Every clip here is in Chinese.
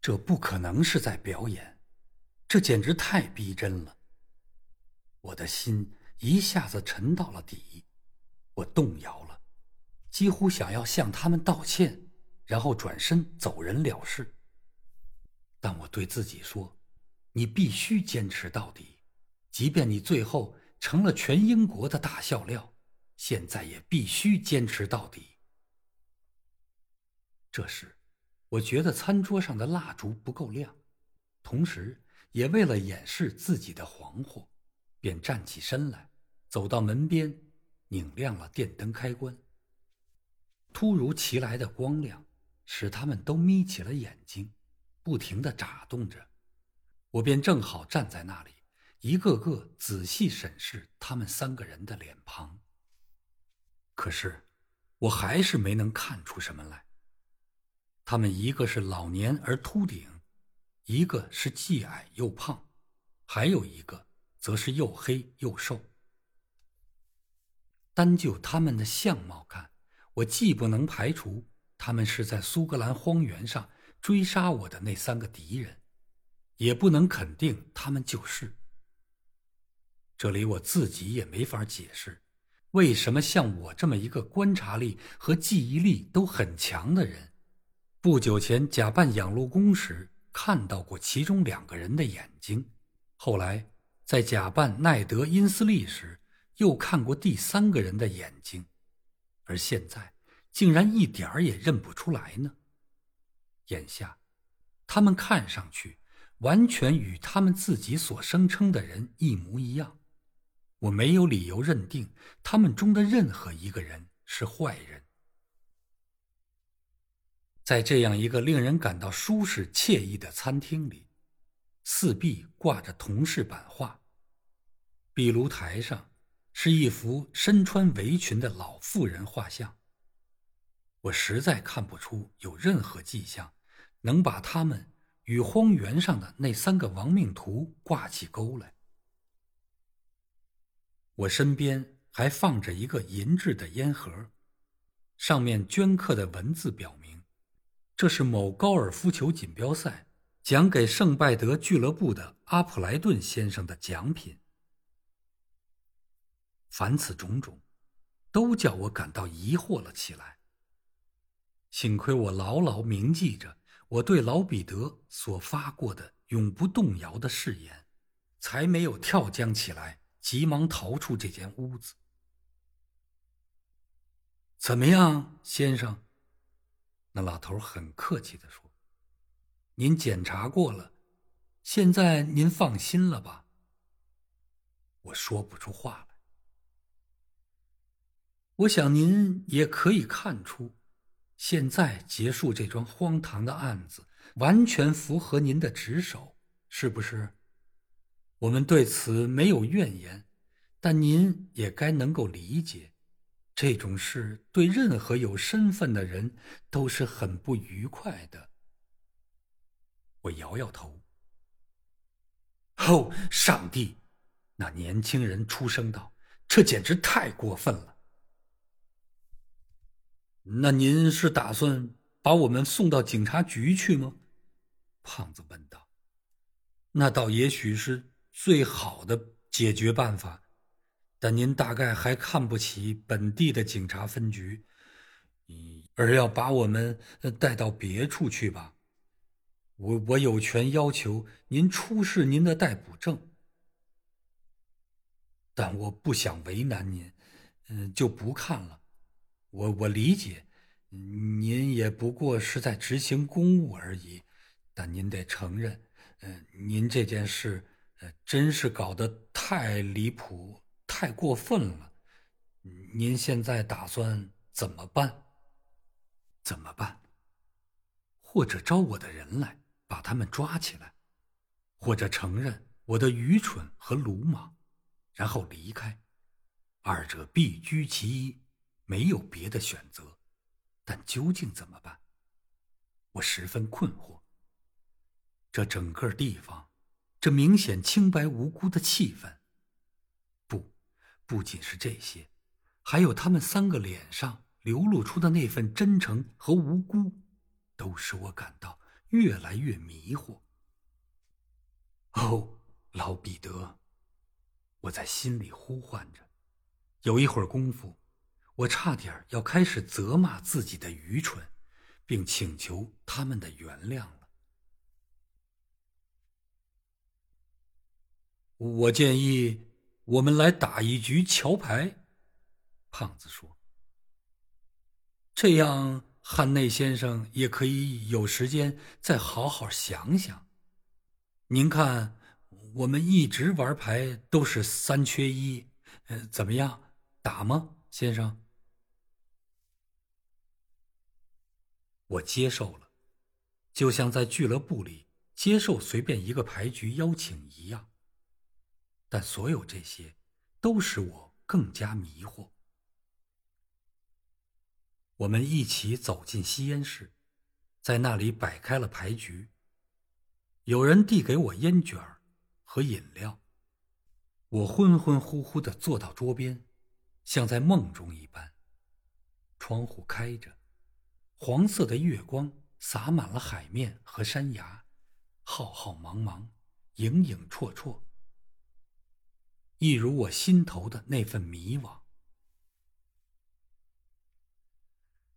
这不可能是在表演，这简直太逼真了。我的心一下子沉到了底，我动摇了，几乎想要向他们道歉，然后转身走人了事。但我对自己说：“你必须坚持到底，即便你最后成了全英国的大笑料，现在也必须坚持到底。”这时，我觉得餐桌上的蜡烛不够亮，同时也为了掩饰自己的惶惑，便站起身来，走到门边，拧亮了电灯开关。突如其来的光亮使他们都眯起了眼睛。不停的眨动着，我便正好站在那里，一个个仔细审视他们三个人的脸庞。可是，我还是没能看出什么来。他们一个是老年而秃顶，一个是既矮又胖，还有一个则是又黑又瘦。单就他们的相貌看，我既不能排除他们是在苏格兰荒原上。追杀我的那三个敌人，也不能肯定他们就是。这里我自己也没法解释，为什么像我这么一个观察力和记忆力都很强的人，不久前假扮养路工时看到过其中两个人的眼睛，后来在假扮奈德·因斯利时又看过第三个人的眼睛，而现在竟然一点儿也认不出来呢？眼下，他们看上去完全与他们自己所声称的人一模一样。我没有理由认定他们中的任何一个人是坏人。在这样一个令人感到舒适惬意的餐厅里，四壁挂着铜饰版画，壁炉台上是一幅身穿围裙的老妇人画像。我实在看不出有任何迹象。能把他们与荒原上的那三个亡命徒挂起钩来。我身边还放着一个银质的烟盒，上面镌刻的文字表，这是某高尔夫球锦标赛奖给圣拜德俱乐部的阿普莱顿先生的奖品。凡此种种，都叫我感到疑惑了起来。幸亏我牢牢铭记着。我对老彼得所发过的永不动摇的誓言，才没有跳江起来，急忙逃出这间屋子。怎么样，先生？那老头很客气的说：“您检查过了，现在您放心了吧？”我说不出话来。我想您也可以看出。现在结束这桩荒唐的案子，完全符合您的职守，是不是？我们对此没有怨言，但您也该能够理解，这种事对任何有身份的人都是很不愉快的。我摇摇头。哦，上帝！那年轻人出声道：“这简直太过分了。”那您是打算把我们送到警察局去吗？胖子问道。那倒也许是最好的解决办法，但您大概还看不起本地的警察分局，而要把我们带到别处去吧？我我有权要求您出示您的逮捕证，但我不想为难您，嗯，就不看了。我我理解，您也不过是在执行公务而已，但您得承认，嗯，您这件事，呃，真是搞得太离谱、太过分了。您现在打算怎么办？怎么办？或者招我的人来把他们抓起来，或者承认我的愚蠢和鲁莽，然后离开，二者必居其一。没有别的选择，但究竟怎么办？我十分困惑。这整个地方，这明显清白无辜的气氛，不仅是这些，还有他们三个脸上流露出的那份真诚和无辜，都使我感到越来越迷惑。哦，老彼得，我在心里呼唤着。有一会儿功夫，我差点要开始责骂自己的愚蠢，并请求他们的原谅了。我建议我们来打一局桥牌。胖子说：“这样，汉内先生也可以有时间再好好想想。您看，我们一直玩牌都是三缺一，呃，怎么样，打吗，先生？”我接受了，就像在俱乐部里接受随便一个牌局邀请一样。但所有这些，都使我更加迷惑。我们一起走进吸烟室，在那里摆开了牌局。有人递给我烟卷和饮料，我昏昏乎乎的坐到桌边，像在梦中一般。窗户开着，黄色的月光洒满了海面和山崖，浩浩茫茫，影影绰绰，一如我心头的那份迷惘。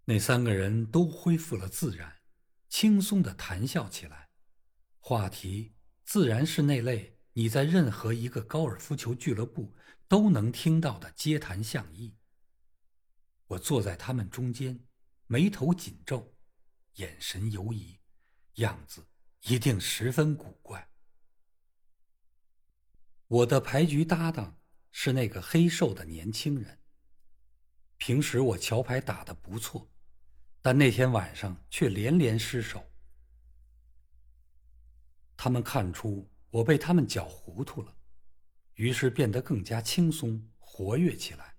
那三个人都恢复了自然，轻松的谈笑起来，话题自然是那类你在任何一个高尔夫球俱乐部都能听到的街谈巷议。我坐在他们中间，眉头紧皱，眼神游移，样子一定十分古怪。我的牌局搭档是那个黑瘦的年轻人。平时我桥牌打得不错。但那天晚上却连连失手。他们看出我被他们搅糊涂了，于是变得更加轻松活跃起来。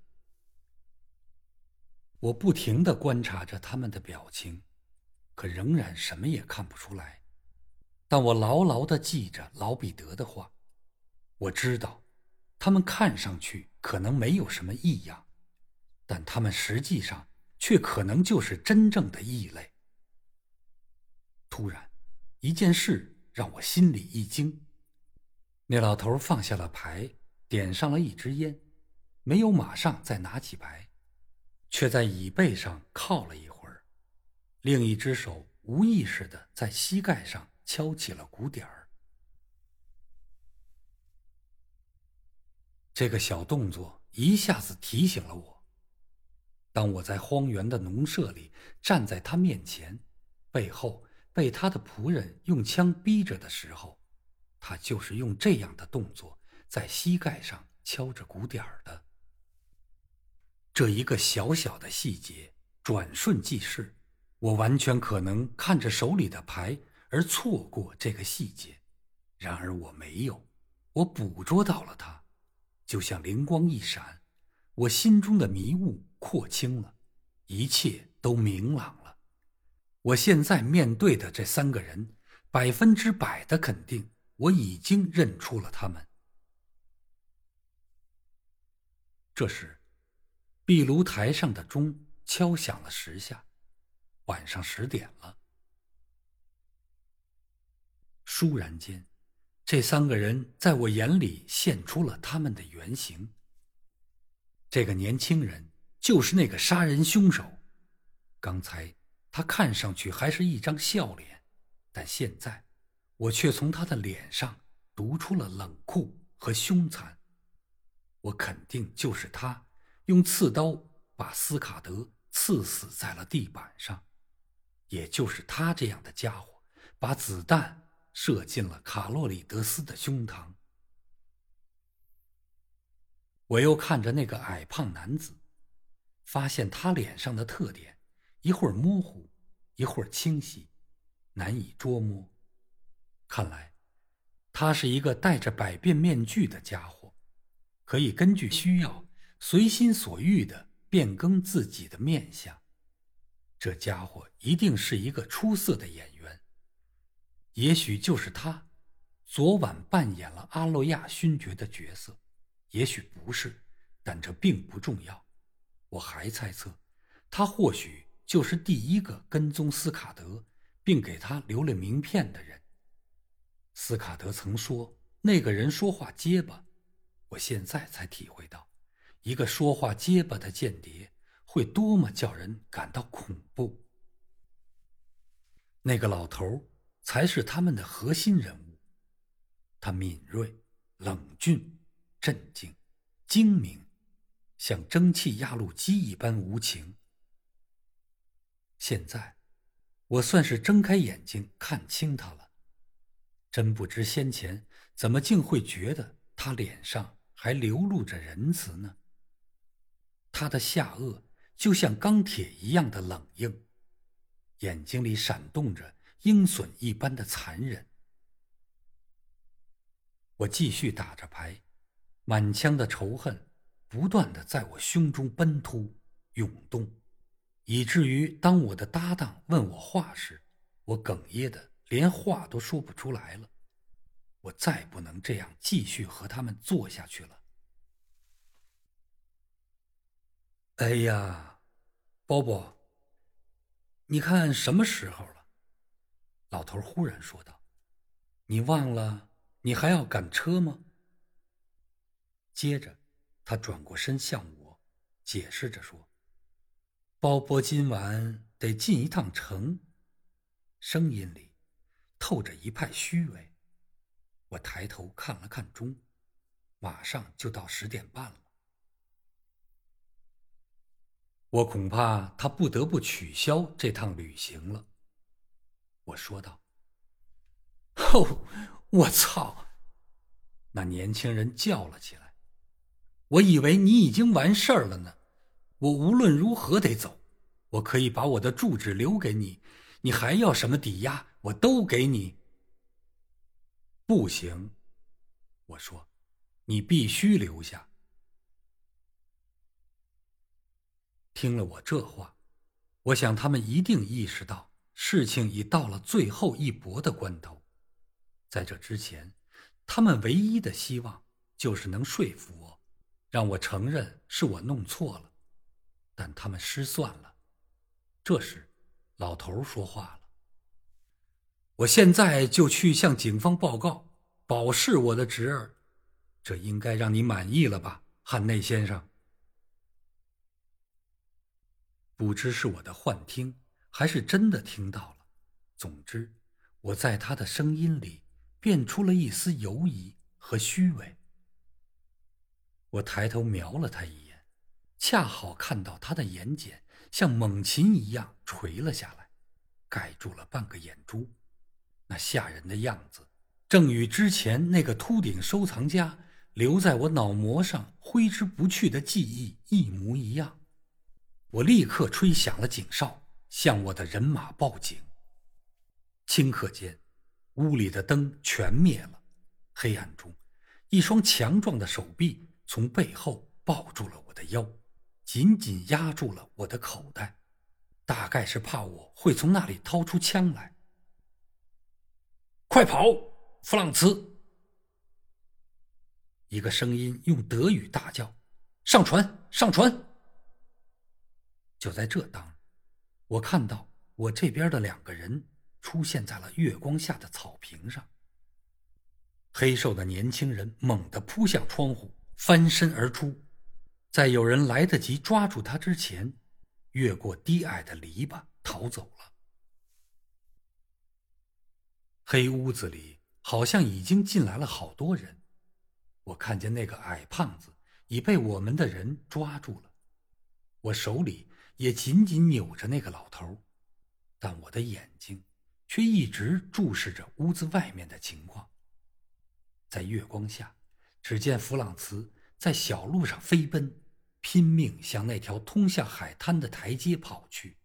我不停的观察着他们的表情，可仍然什么也看不出来。但我牢牢的记着老彼得的话，我知道，他们看上去可能没有什么异样，但他们实际上。却可能就是真正的异类。突然，一件事让我心里一惊。那老头放下了牌，点上了一支烟，没有马上再拿起牌，却在椅背上靠了一会儿，另一只手无意识的在膝盖上敲起了鼓点儿。这个小动作一下子提醒了我。当我在荒原的农舍里站在他面前，背后被他的仆人用枪逼着的时候，他就是用这样的动作在膝盖上敲着鼓点儿的。这一个小小的细节，转瞬即逝，我完全可能看着手里的牌而错过这个细节，然而我没有，我捕捉到了它，就像灵光一闪，我心中的迷雾。廓清了，一切都明朗了。我现在面对的这三个人，百分之百的肯定，我已经认出了他们。这时，壁炉台上的钟敲响了十下，晚上十点了。倏然间，这三个人在我眼里现出了他们的原形。这个年轻人。就是那个杀人凶手，刚才他看上去还是一张笑脸，但现在我却从他的脸上读出了冷酷和凶残。我肯定就是他，用刺刀把斯卡德刺死在了地板上，也就是他这样的家伙，把子弹射进了卡洛里德斯的胸膛。我又看着那个矮胖男子。发现他脸上的特点，一会儿模糊，一会儿清晰，难以捉摸。看来，他是一个戴着百变面具的家伙，可以根据需要随心所欲的变更自己的面相。这家伙一定是一个出色的演。也许就是他，昨晚扮演了阿洛亚勋爵的角色，也许不是，但这并不重要。我还猜测，他或许就是第一个跟踪斯卡德，并给他留了名片的人。斯卡德曾说那个人说话结巴，我现在才体会到，一个说话结巴的间谍会多么叫人感到恐怖。那个老头才是他们的核心人物，他敏锐、冷峻、镇静、精明，像蒸汽压路机一般无情。现在，我算是睁开眼睛看清他了。真不知先前怎么竟会觉得他脸上还流露着仁慈呢？他的下颚就像钢铁一样的冷硬。眼睛里闪动着鹰隼一般的残忍。我继续打着牌，满腔的仇恨不断的在我胸中奔突涌动，以至于当我的搭档问我话时，我哽咽的连话都说不出来了。我再不能这样继续和他们做下去了。哎呀，包包。你看什么时候了？老头忽然说道：“你忘了你还要赶车吗？”接着，他转过身向我，解释着说：“包伯今晚得进一趟城。”声音里透着一派虚伪。我抬头看了看钟，马上就到十点半了。我恐怕他不得不取消这趟旅行了，我说道。哦，我操！那年轻人叫了起来。我以为你已经完事儿了呢。我无论如何得走。我可以把我的住址留给你，你还要什么抵押，我都给你。不行，我说，你必须留下。听了我这话，我想他们一定意识到事情已到了最后一搏的关头。在这之前，他们唯一的希望就是能说服我，让我承认是我弄错了。但他们失算了。这时，老头说话了：“我现在就去向警方报告，保释我的侄儿。这应该让你满意了吧，汉内先生？”不知是我的幻听，还是真的听到了。总之，我在他的声音里辨出了一丝犹疑和虚伪。我抬头瞄了他一眼，恰好看到他的眼睑像猛禽一样垂了下来，盖住了半个眼珠。那吓人的样子，正与之前那个秃顶收藏家留在我脑膜上挥之不去的记忆一模一样。我立刻吹响了警哨，向我的人马报警。顷刻间，屋里的灯全灭了。黑暗中，一双强壮的手臂从背后抱住了我的腰，紧紧压住了我的口袋，大概是怕我会从那里掏出枪来。快跑，弗朗茨！一个声音用德语大叫：“上船，上船！”就在这当，我看到我这边的两个人出现在了月光下的草坪上。黑瘦的年轻人猛地扑向窗户，翻身而出，在有人来得及抓住他之前，越过低矮的篱笆逃走了。黑屋子里好像已经进来了好多人，我看见那个矮胖子已被我们的人抓住了，我手里。也紧紧扭着那个老头，但我的眼睛却一直注视着屋子外面的情况。在月光下，只见弗朗茨在小路上飞奔，拼命向那条通向海滩的台阶跑去。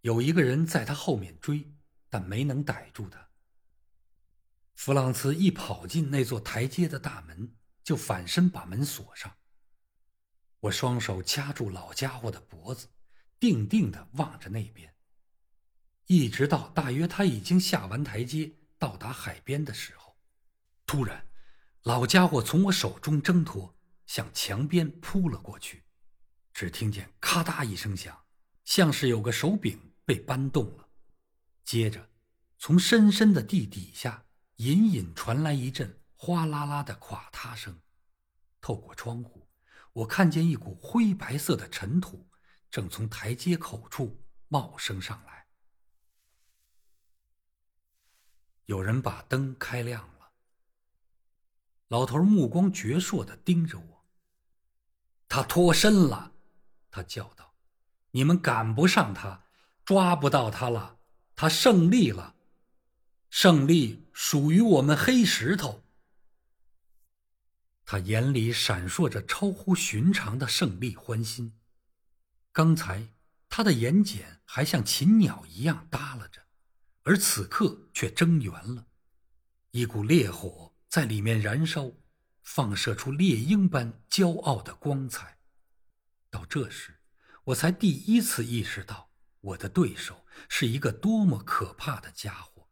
有一个人在他后面追，但没能逮住他。弗朗茨一跑进那座台阶的大门，就反身把门锁上。我双手掐住老家伙的脖子。定定地望着那边，一直到大约他已经下完台阶，到达海边的时候，突然，老家伙从我手中挣脱，向墙边扑了过去。只听见咔嗒一声响，像是有个手柄被搬动了。接着，从深深的地底下隐隐传来一阵哗啦啦的垮塌声。透过窗户，我看见一股灰白色的尘土正从台阶口处冒升上来。有人把灯开亮了。老头目光矍铄的盯着我。他脱身了，他叫道：“你们赶不上他，抓不到他了。他胜利了，胜利属于我们黑石头。”他眼里闪烁着超乎寻常的胜利欢欣。刚才他的眼睑还像禽鸟一样耷拉着。而此刻却睁圆了，一股烈火在里面燃烧，放射出猎鹰般骄傲的光彩。到这时，我才第一次意识到，我的对手是一个多么可怕的家伙。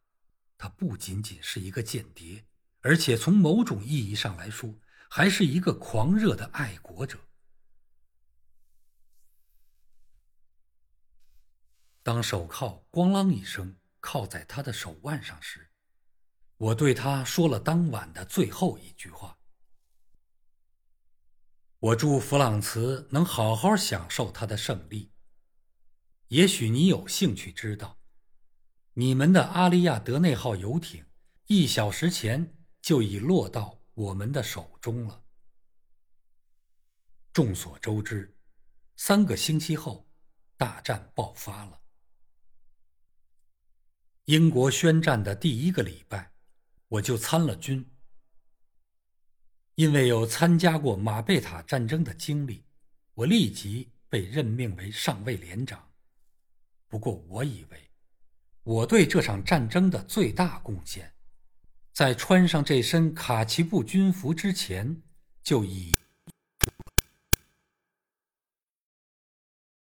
他不仅仅是一个间谍，而且从某种意义上来说，还是一个狂热的爱国者。当手铐“咣啷”一声。靠在他的手腕上时，我对他说了当晚的最后一句话：“我祝弗朗茨能好好享受他的胜利。也许你有兴趣知道，你们的阿利亚德内号游艇一小时前就已落到我们的手中了。众所周知，三个星期后，大战爆发了。”英国宣战的第一个礼拜，我就参了军。因为有参加过马贝塔战争的经历，我立即被任命为上尉连长。不过，我以为我对这场战争的最大贡献，在穿上这身卡其布军服之前就已。